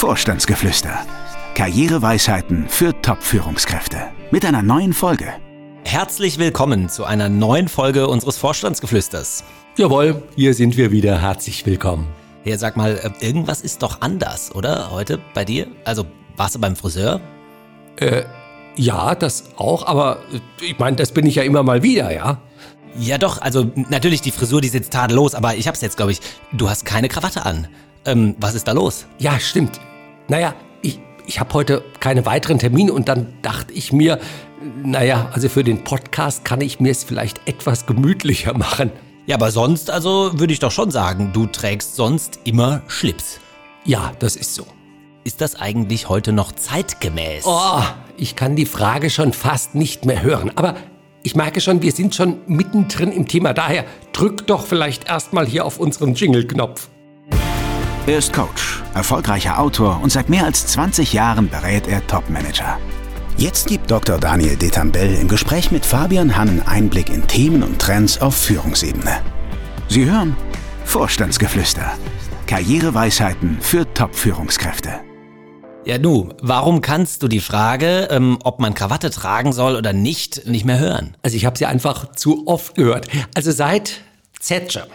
Vorstandsgeflüster. Karriereweisheiten für Top-Führungskräfte. Mit einer neuen Folge. Herzlich willkommen zu einer neuen Folge unseres Vorstandsgeflüsters. Jawohl, hier sind wir wieder. Herzlich willkommen. Ja, sag mal, äh, irgendwas ist doch anders, oder? Heute bei dir? Also, warst du beim Friseur? Äh, ja, das auch, aber äh, ich meine, das bin ich ja immer mal wieder, ja? Ja, doch, also natürlich die Frisur, die sitzt tadellos, aber ich hab's jetzt, glaube ich. Du hast keine Krawatte an. Ähm, was ist da los? Ja, stimmt. Naja, ich, ich habe heute keine weiteren Termine und dann dachte ich mir, naja, also für den Podcast kann ich mir es vielleicht etwas gemütlicher machen. Ja, aber sonst, also würde ich doch schon sagen, du trägst sonst immer Schlips. Ja, das ist so. Ist das eigentlich heute noch zeitgemäß? Oh, ich kann die Frage schon fast nicht mehr hören. Aber ich merke schon, wir sind schon mittendrin im Thema. Daher drück doch vielleicht erstmal hier auf unseren Jingle-Knopf. Er ist Coach, erfolgreicher Autor und seit mehr als 20 Jahren berät er Topmanager. Jetzt gibt Dr. Daniel Detambell im Gespräch mit Fabian Hannen Einblick in Themen und Trends auf Führungsebene. Sie hören Vorstandsgeflüster. Karriereweisheiten für Top-Führungskräfte. Ja, du, warum kannst du die Frage, ähm, ob man Krawatte tragen soll oder nicht, nicht mehr hören? Also ich habe sie einfach zu oft gehört. Also seit Thatcher.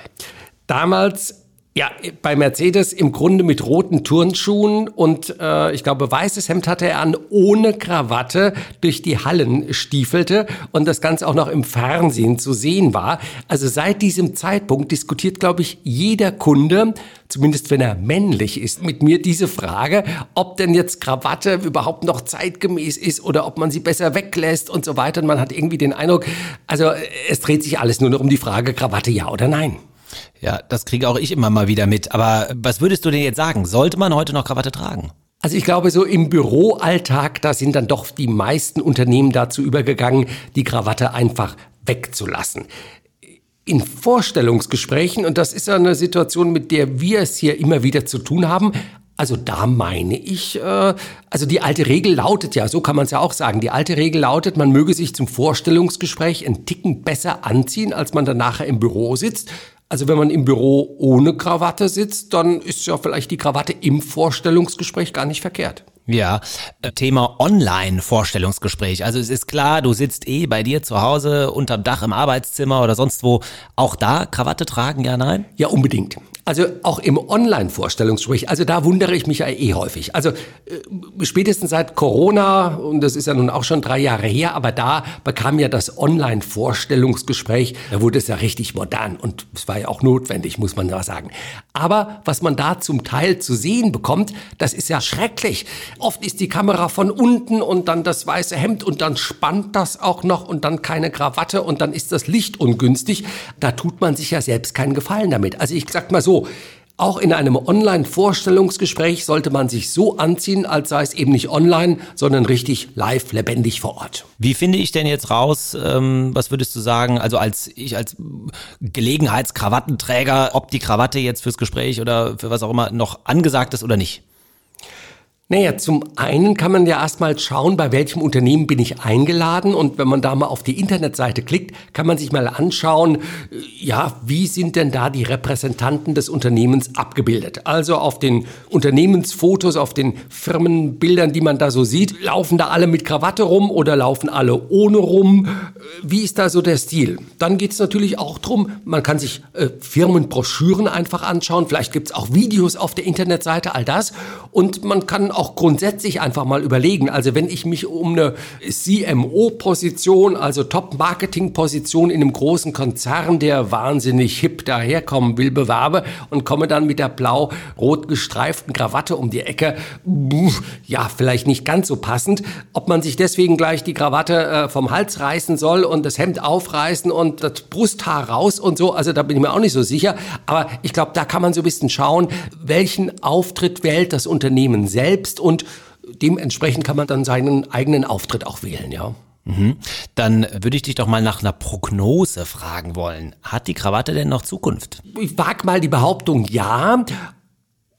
Damals ja, bei Mercedes im Grunde mit roten Turnschuhen und äh, ich glaube weißes Hemd hatte er an, ohne Krawatte durch die Hallen stiefelte und das Ganze auch noch im Fernsehen zu sehen war. Also seit diesem Zeitpunkt diskutiert, glaube ich, jeder Kunde, zumindest wenn er männlich ist, mit mir diese Frage, ob denn jetzt Krawatte überhaupt noch zeitgemäß ist oder ob man sie besser weglässt und so weiter. Und man hat irgendwie den Eindruck, also es dreht sich alles nur noch um die Frage Krawatte ja oder nein. Ja, das kriege auch ich immer mal wieder mit. Aber was würdest du denn jetzt sagen? Sollte man heute noch Krawatte tragen? Also ich glaube, so im Büroalltag, da sind dann doch die meisten Unternehmen dazu übergegangen, die Krawatte einfach wegzulassen. In Vorstellungsgesprächen, und das ist ja eine Situation, mit der wir es hier immer wieder zu tun haben, also da meine ich, äh, also die alte Regel lautet ja, so kann man es ja auch sagen, die alte Regel lautet, man möge sich zum Vorstellungsgespräch einen Ticken besser anziehen, als man dann nachher im Büro sitzt. Also wenn man im Büro ohne Krawatte sitzt, dann ist ja vielleicht die Krawatte im Vorstellungsgespräch gar nicht verkehrt. Ja, äh, Thema Online-Vorstellungsgespräch. Also es ist klar, du sitzt eh bei dir zu Hause unterm Dach im Arbeitszimmer oder sonst wo. Auch da Krawatte tragen, ja, nein? Ja, unbedingt. Also auch im Online-Vorstellungsgespräch, also da wundere ich mich ja eh häufig. Also äh, spätestens seit Corona, und das ist ja nun auch schon drei Jahre her, aber da bekam ja das Online-Vorstellungsgespräch, da wurde es ja richtig modern und es war ja auch notwendig, muss man ja sagen. Aber was man da zum Teil zu sehen bekommt, das ist ja schrecklich. Oft ist die Kamera von unten und dann das weiße Hemd und dann spannt das auch noch und dann keine Krawatte und dann ist das Licht ungünstig. Da tut man sich ja selbst keinen Gefallen damit. Also ich sag mal so, auch in einem Online-Vorstellungsgespräch sollte man sich so anziehen, als sei es eben nicht online, sondern richtig live, lebendig vor Ort. Wie finde ich denn jetzt raus, ähm, was würdest du sagen, also als ich als Gelegenheitskrawattenträger, ob die Krawatte jetzt fürs Gespräch oder für was auch immer noch angesagt ist oder nicht? Naja, zum einen kann man ja erstmal schauen, bei welchem Unternehmen bin ich eingeladen und wenn man da mal auf die Internetseite klickt, kann man sich mal anschauen, äh, ja, wie sind denn da die Repräsentanten des Unternehmens abgebildet? Also auf den Unternehmensfotos, auf den Firmenbildern, die man da so sieht, laufen da alle mit Krawatte rum oder laufen alle ohne rum? Wie ist da so der Stil? Dann geht es natürlich auch drum, man kann sich äh, Firmenbroschüren einfach anschauen, vielleicht gibt's auch Videos auf der Internetseite, all das und man kann auch grundsätzlich einfach mal überlegen. Also wenn ich mich um eine CMO-Position, also Top-Marketing-Position in einem großen Konzern, der wahnsinnig hip daherkommen will, bewerbe und komme dann mit der blau-rot gestreiften Krawatte um die Ecke, ja, vielleicht nicht ganz so passend. Ob man sich deswegen gleich die Krawatte äh, vom Hals reißen soll und das Hemd aufreißen und das Brusthaar raus und so, also da bin ich mir auch nicht so sicher. Aber ich glaube, da kann man so ein bisschen schauen, welchen Auftritt wählt das Unternehmen selbst selbst und dementsprechend kann man dann seinen eigenen Auftritt auch wählen, ja. Mhm. Dann würde ich dich doch mal nach einer Prognose fragen wollen. Hat die Krawatte denn noch Zukunft? Ich wage mal die Behauptung, ja.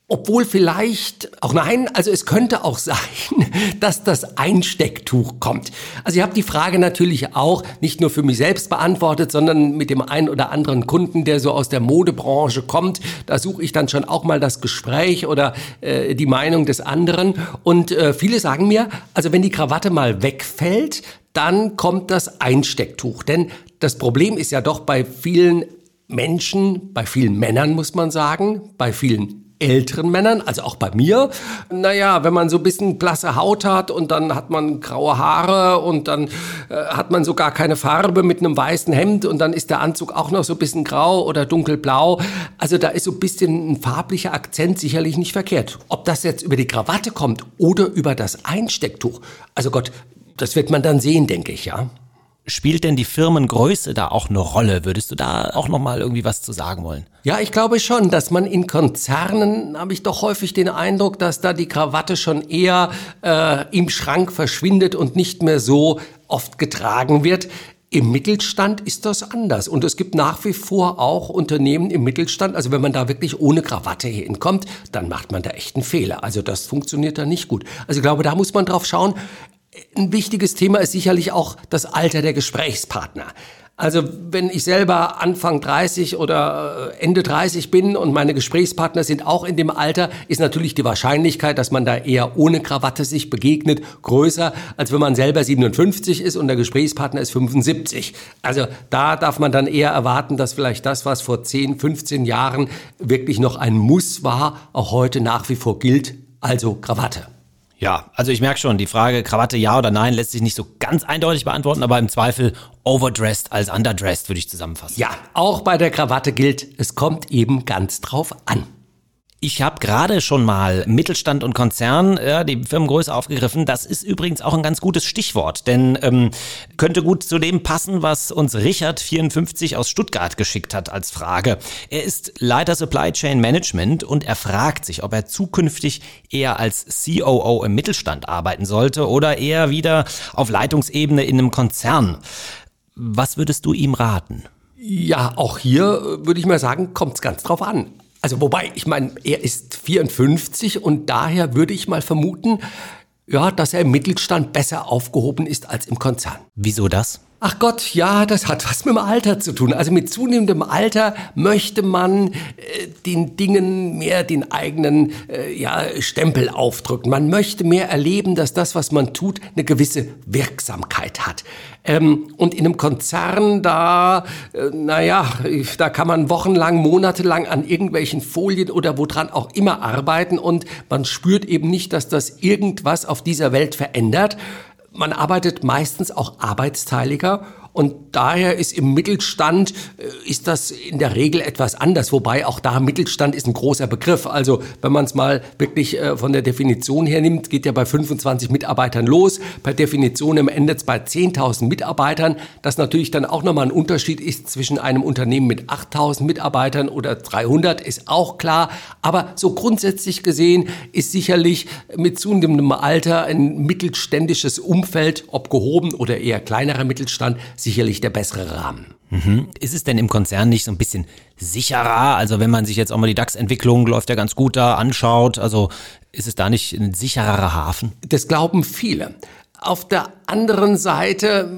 Obwohl vielleicht, auch nein, also es könnte auch sein, dass das Einstecktuch kommt. Also ich habe die Frage natürlich auch nicht nur für mich selbst beantwortet, sondern mit dem einen oder anderen Kunden, der so aus der Modebranche kommt. Da suche ich dann schon auch mal das Gespräch oder äh, die Meinung des anderen. Und äh, viele sagen mir, also wenn die Krawatte mal wegfällt, dann kommt das Einstecktuch. Denn das Problem ist ja doch bei vielen Menschen, bei vielen Männern muss man sagen, bei vielen älteren Männern, also auch bei mir, naja, wenn man so ein bisschen blasse Haut hat und dann hat man graue Haare und dann äh, hat man so gar keine Farbe mit einem weißen Hemd und dann ist der Anzug auch noch so ein bisschen grau oder dunkelblau. Also da ist so ein bisschen ein farblicher Akzent sicherlich nicht verkehrt. Ob das jetzt über die Krawatte kommt oder über das Einstecktuch, also Gott, das wird man dann sehen, denke ich, ja. Spielt denn die Firmengröße da auch eine Rolle? Würdest du da auch noch mal irgendwie was zu sagen wollen? Ja, ich glaube schon, dass man in Konzernen, habe ich doch häufig den Eindruck, dass da die Krawatte schon eher äh, im Schrank verschwindet und nicht mehr so oft getragen wird. Im Mittelstand ist das anders. Und es gibt nach wie vor auch Unternehmen im Mittelstand. Also wenn man da wirklich ohne Krawatte hinkommt, dann macht man da echt einen Fehler. Also das funktioniert da nicht gut. Also ich glaube, da muss man drauf schauen. Ein wichtiges Thema ist sicherlich auch das Alter der Gesprächspartner. Also wenn ich selber Anfang 30 oder äh, Ende 30 bin und meine Gesprächspartner sind auch in dem Alter, ist natürlich die Wahrscheinlichkeit, dass man da eher ohne Krawatte sich begegnet, größer, als wenn man selber 57 ist und der Gesprächspartner ist 75. Also da darf man dann eher erwarten, dass vielleicht das, was vor 10, 15 Jahren wirklich noch ein Muss war, auch heute nach wie vor gilt, also Krawatte. Ja, also ich merke schon, die Frage Krawatte ja oder nein lässt sich nicht so ganz eindeutig beantworten, aber im Zweifel overdressed als underdressed würde ich zusammenfassen. Ja, auch bei der Krawatte gilt, es kommt eben ganz drauf an. Ich habe gerade schon mal Mittelstand und Konzern, ja, die Firmengröße aufgegriffen. Das ist übrigens auch ein ganz gutes Stichwort, denn ähm, könnte gut zu dem passen, was uns Richard 54 aus Stuttgart geschickt hat als Frage. Er ist Leiter Supply Chain Management und er fragt sich, ob er zukünftig eher als COO im Mittelstand arbeiten sollte oder eher wieder auf Leitungsebene in einem Konzern. Was würdest du ihm raten? Ja, auch hier würde ich mal sagen, kommt es ganz drauf an. Also wobei, ich meine, er ist 54 und daher würde ich mal vermuten, ja, dass er im Mittelstand besser aufgehoben ist als im Konzern. Wieso das? Ach Gott, ja, das hat was mit dem Alter zu tun. Also mit zunehmendem Alter möchte man äh, den Dingen mehr den eigenen äh, ja, Stempel aufdrücken. Man möchte mehr erleben, dass das, was man tut, eine gewisse Wirksamkeit hat. Ähm, und in einem Konzern, da, äh, naja, da kann man wochenlang, monatelang an irgendwelchen Folien oder woran auch immer arbeiten und man spürt eben nicht, dass das irgendwas auf dieser Welt verändert. Man arbeitet meistens auch arbeitsteiliger und daher ist im Mittelstand, äh, ist das in der Regel etwas anders. Wobei auch da Mittelstand ist ein großer Begriff. Also wenn man es mal wirklich äh, von der Definition her nimmt, geht ja bei 25 Mitarbeitern los. Per Definition im es bei 10.000 Mitarbeitern. Das natürlich dann auch nochmal ein Unterschied ist zwischen einem Unternehmen mit 8.000 Mitarbeitern oder 300, ist auch klar. Aber so grundsätzlich gesehen ist sicherlich mit zunehmendem Alter ein mittelständisches Umfeld, ob gehoben oder eher kleinerer Mittelstand, sicherlich der bessere Rahmen. Mhm. Ist es denn im Konzern nicht so ein bisschen sicherer? Also wenn man sich jetzt auch mal die DAX-Entwicklung läuft ja ganz gut da anschaut, also ist es da nicht ein sichererer Hafen? Das glauben viele. Auf der anderen Seite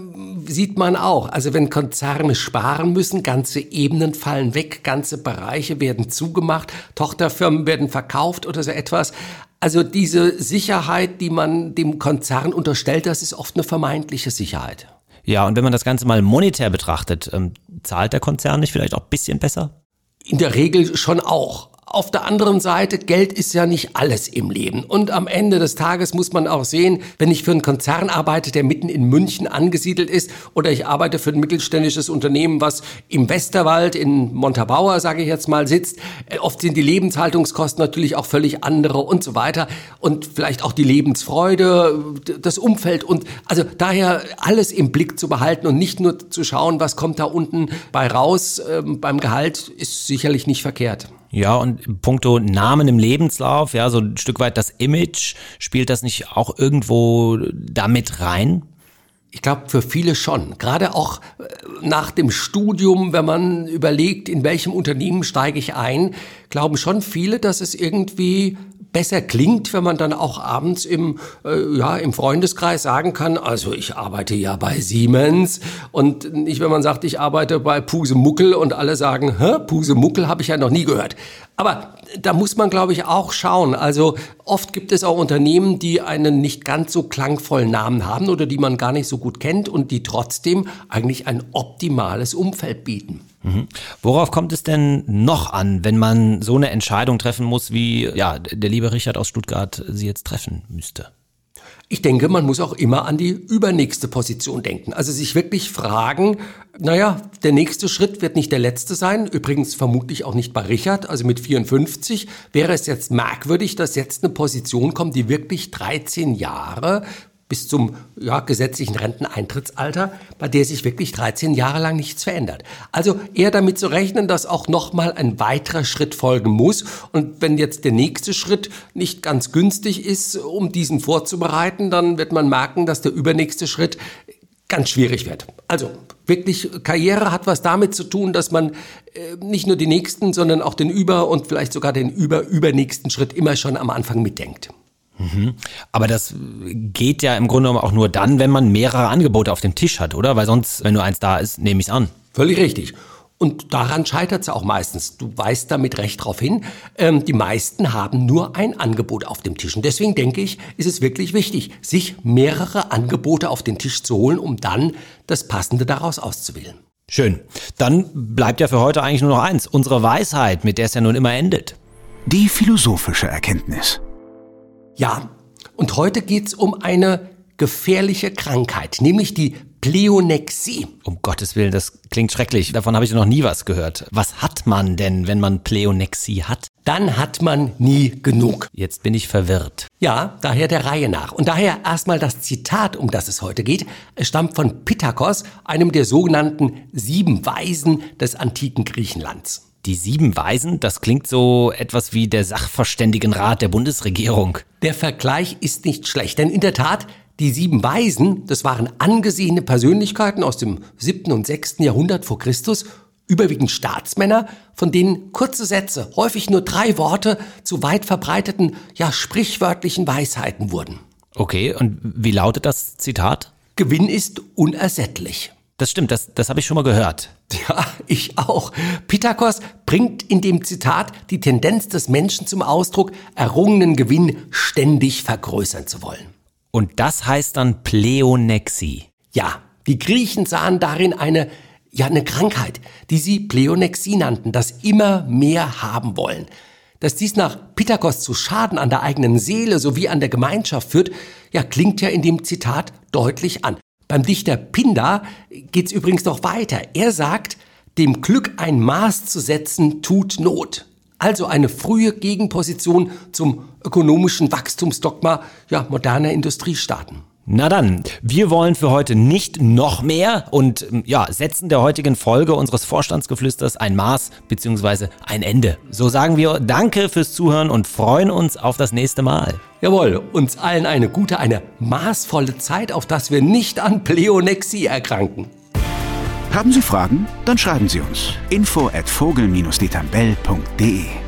sieht man auch, also wenn Konzerne sparen müssen, ganze Ebenen fallen weg, ganze Bereiche werden zugemacht, Tochterfirmen werden verkauft oder so etwas. Also diese Sicherheit, die man dem Konzern unterstellt, das ist oft eine vermeintliche Sicherheit. Ja, und wenn man das Ganze mal monetär betrachtet, ähm, zahlt der Konzern nicht vielleicht auch ein bisschen besser? In der Regel schon auch. Auf der anderen Seite, Geld ist ja nicht alles im Leben. Und am Ende des Tages muss man auch sehen, wenn ich für einen Konzern arbeite, der mitten in München angesiedelt ist, oder ich arbeite für ein mittelständisches Unternehmen, was im Westerwald, in Montabaur, sage ich jetzt mal, sitzt, äh, oft sind die Lebenshaltungskosten natürlich auch völlig andere und so weiter. Und vielleicht auch die Lebensfreude, das Umfeld und also daher alles im Blick zu behalten und nicht nur zu schauen, was kommt da unten bei raus ähm, beim Gehalt, ist sicherlich nicht verkehrt. Ja, und puncto Namen im Lebenslauf, ja, so ein Stück weit das Image, spielt das nicht auch irgendwo damit rein? Ich glaube, für viele schon. Gerade auch äh, nach dem Studium, wenn man überlegt, in welchem Unternehmen steige ich ein, glauben schon viele, dass es irgendwie besser klingt, wenn man dann auch abends im, äh, ja, im Freundeskreis sagen kann, also ich arbeite ja bei Siemens und nicht, wenn man sagt, ich arbeite bei Pusemuckel und alle sagen, hä, Pusemuckel habe ich ja noch nie gehört. Aber da muss man, glaube ich, auch schauen. Also oft gibt es auch Unternehmen, die einen nicht ganz so klangvollen Namen haben oder die man gar nicht so gut kennt und die trotzdem eigentlich ein optimales Umfeld bieten. Mhm. Worauf kommt es denn noch an, wenn man so eine Entscheidung treffen muss, wie ja, der liebe Richard aus Stuttgart sie jetzt treffen müsste? Ich denke, man muss auch immer an die übernächste Position denken. Also sich wirklich fragen, naja, der nächste Schritt wird nicht der letzte sein. Übrigens vermutlich auch nicht bei Richard. Also mit 54 wäre es jetzt merkwürdig, dass jetzt eine Position kommt, die wirklich 13 Jahre bis zum ja, gesetzlichen Renteneintrittsalter, bei der sich wirklich 13 Jahre lang nichts verändert. Also eher damit zu rechnen, dass auch nochmal ein weiterer Schritt folgen muss. Und wenn jetzt der nächste Schritt nicht ganz günstig ist, um diesen vorzubereiten, dann wird man merken, dass der übernächste Schritt ganz schwierig wird. Also wirklich, Karriere hat was damit zu tun, dass man äh, nicht nur den nächsten, sondern auch den über und vielleicht sogar den über übernächsten Schritt immer schon am Anfang mitdenkt. Mhm. Aber das geht ja im Grunde genommen auch nur dann, wenn man mehrere Angebote auf dem Tisch hat, oder? Weil sonst, wenn nur eins da ist, nehme ich es an. Völlig richtig. Und daran scheitert es auch meistens. Du weißt damit recht darauf hin. Ähm, die meisten haben nur ein Angebot auf dem Tisch. Und deswegen denke ich, ist es wirklich wichtig, sich mehrere Angebote auf den Tisch zu holen, um dann das Passende daraus auszuwählen. Schön. Dann bleibt ja für heute eigentlich nur noch eins. Unsere Weisheit, mit der es ja nun immer endet. Die philosophische Erkenntnis. Ja, und heute geht's um eine gefährliche Krankheit, nämlich die Pleonexie. Um Gottes Willen, das klingt schrecklich. Davon habe ich noch nie was gehört. Was hat man denn, wenn man Pleonexie hat? Dann hat man nie genug. Jetzt bin ich verwirrt. Ja, daher der Reihe nach. Und daher erstmal das Zitat, um das es heute geht. Es stammt von Pittacos, einem der sogenannten sieben Weisen des antiken Griechenlands. Die sieben Weisen, das klingt so etwas wie der Sachverständigenrat der Bundesregierung. Der Vergleich ist nicht schlecht, denn in der Tat, die sieben Weisen, das waren angesehene Persönlichkeiten aus dem siebten und sechsten Jahrhundert vor Christus, überwiegend Staatsmänner, von denen kurze Sätze, häufig nur drei Worte, zu weit verbreiteten, ja sprichwörtlichen Weisheiten wurden. Okay, und wie lautet das Zitat? Gewinn ist unersättlich. Das stimmt, das, das habe ich schon mal gehört. Ja, ich auch. Pythagoras bringt in dem Zitat die Tendenz des Menschen zum Ausdruck, errungenen Gewinn ständig vergrößern zu wollen. Und das heißt dann Pleonexie. Ja, die Griechen sahen darin eine, ja, eine Krankheit, die sie Pleonexie nannten, das immer mehr haben wollen. Dass dies nach Pythagoras zu Schaden an der eigenen Seele sowie an der Gemeinschaft führt, ja, klingt ja in dem Zitat deutlich an. Beim Dichter Pindar geht's übrigens noch weiter. Er sagt, dem Glück ein Maß zu setzen tut Not. Also eine frühe Gegenposition zum ökonomischen Wachstumsdogma ja, moderner Industriestaaten. Na dann, wir wollen für heute nicht noch mehr und ja, setzen der heutigen Folge unseres Vorstandsgeflüsters ein Maß bzw. ein Ende. So sagen wir Danke fürs Zuhören und freuen uns auf das nächste Mal. Jawohl, uns allen eine gute, eine maßvolle Zeit, auf dass wir nicht an Pleonexie erkranken. Haben Sie Fragen? Dann schreiben Sie uns. Info at vogel-detambell.de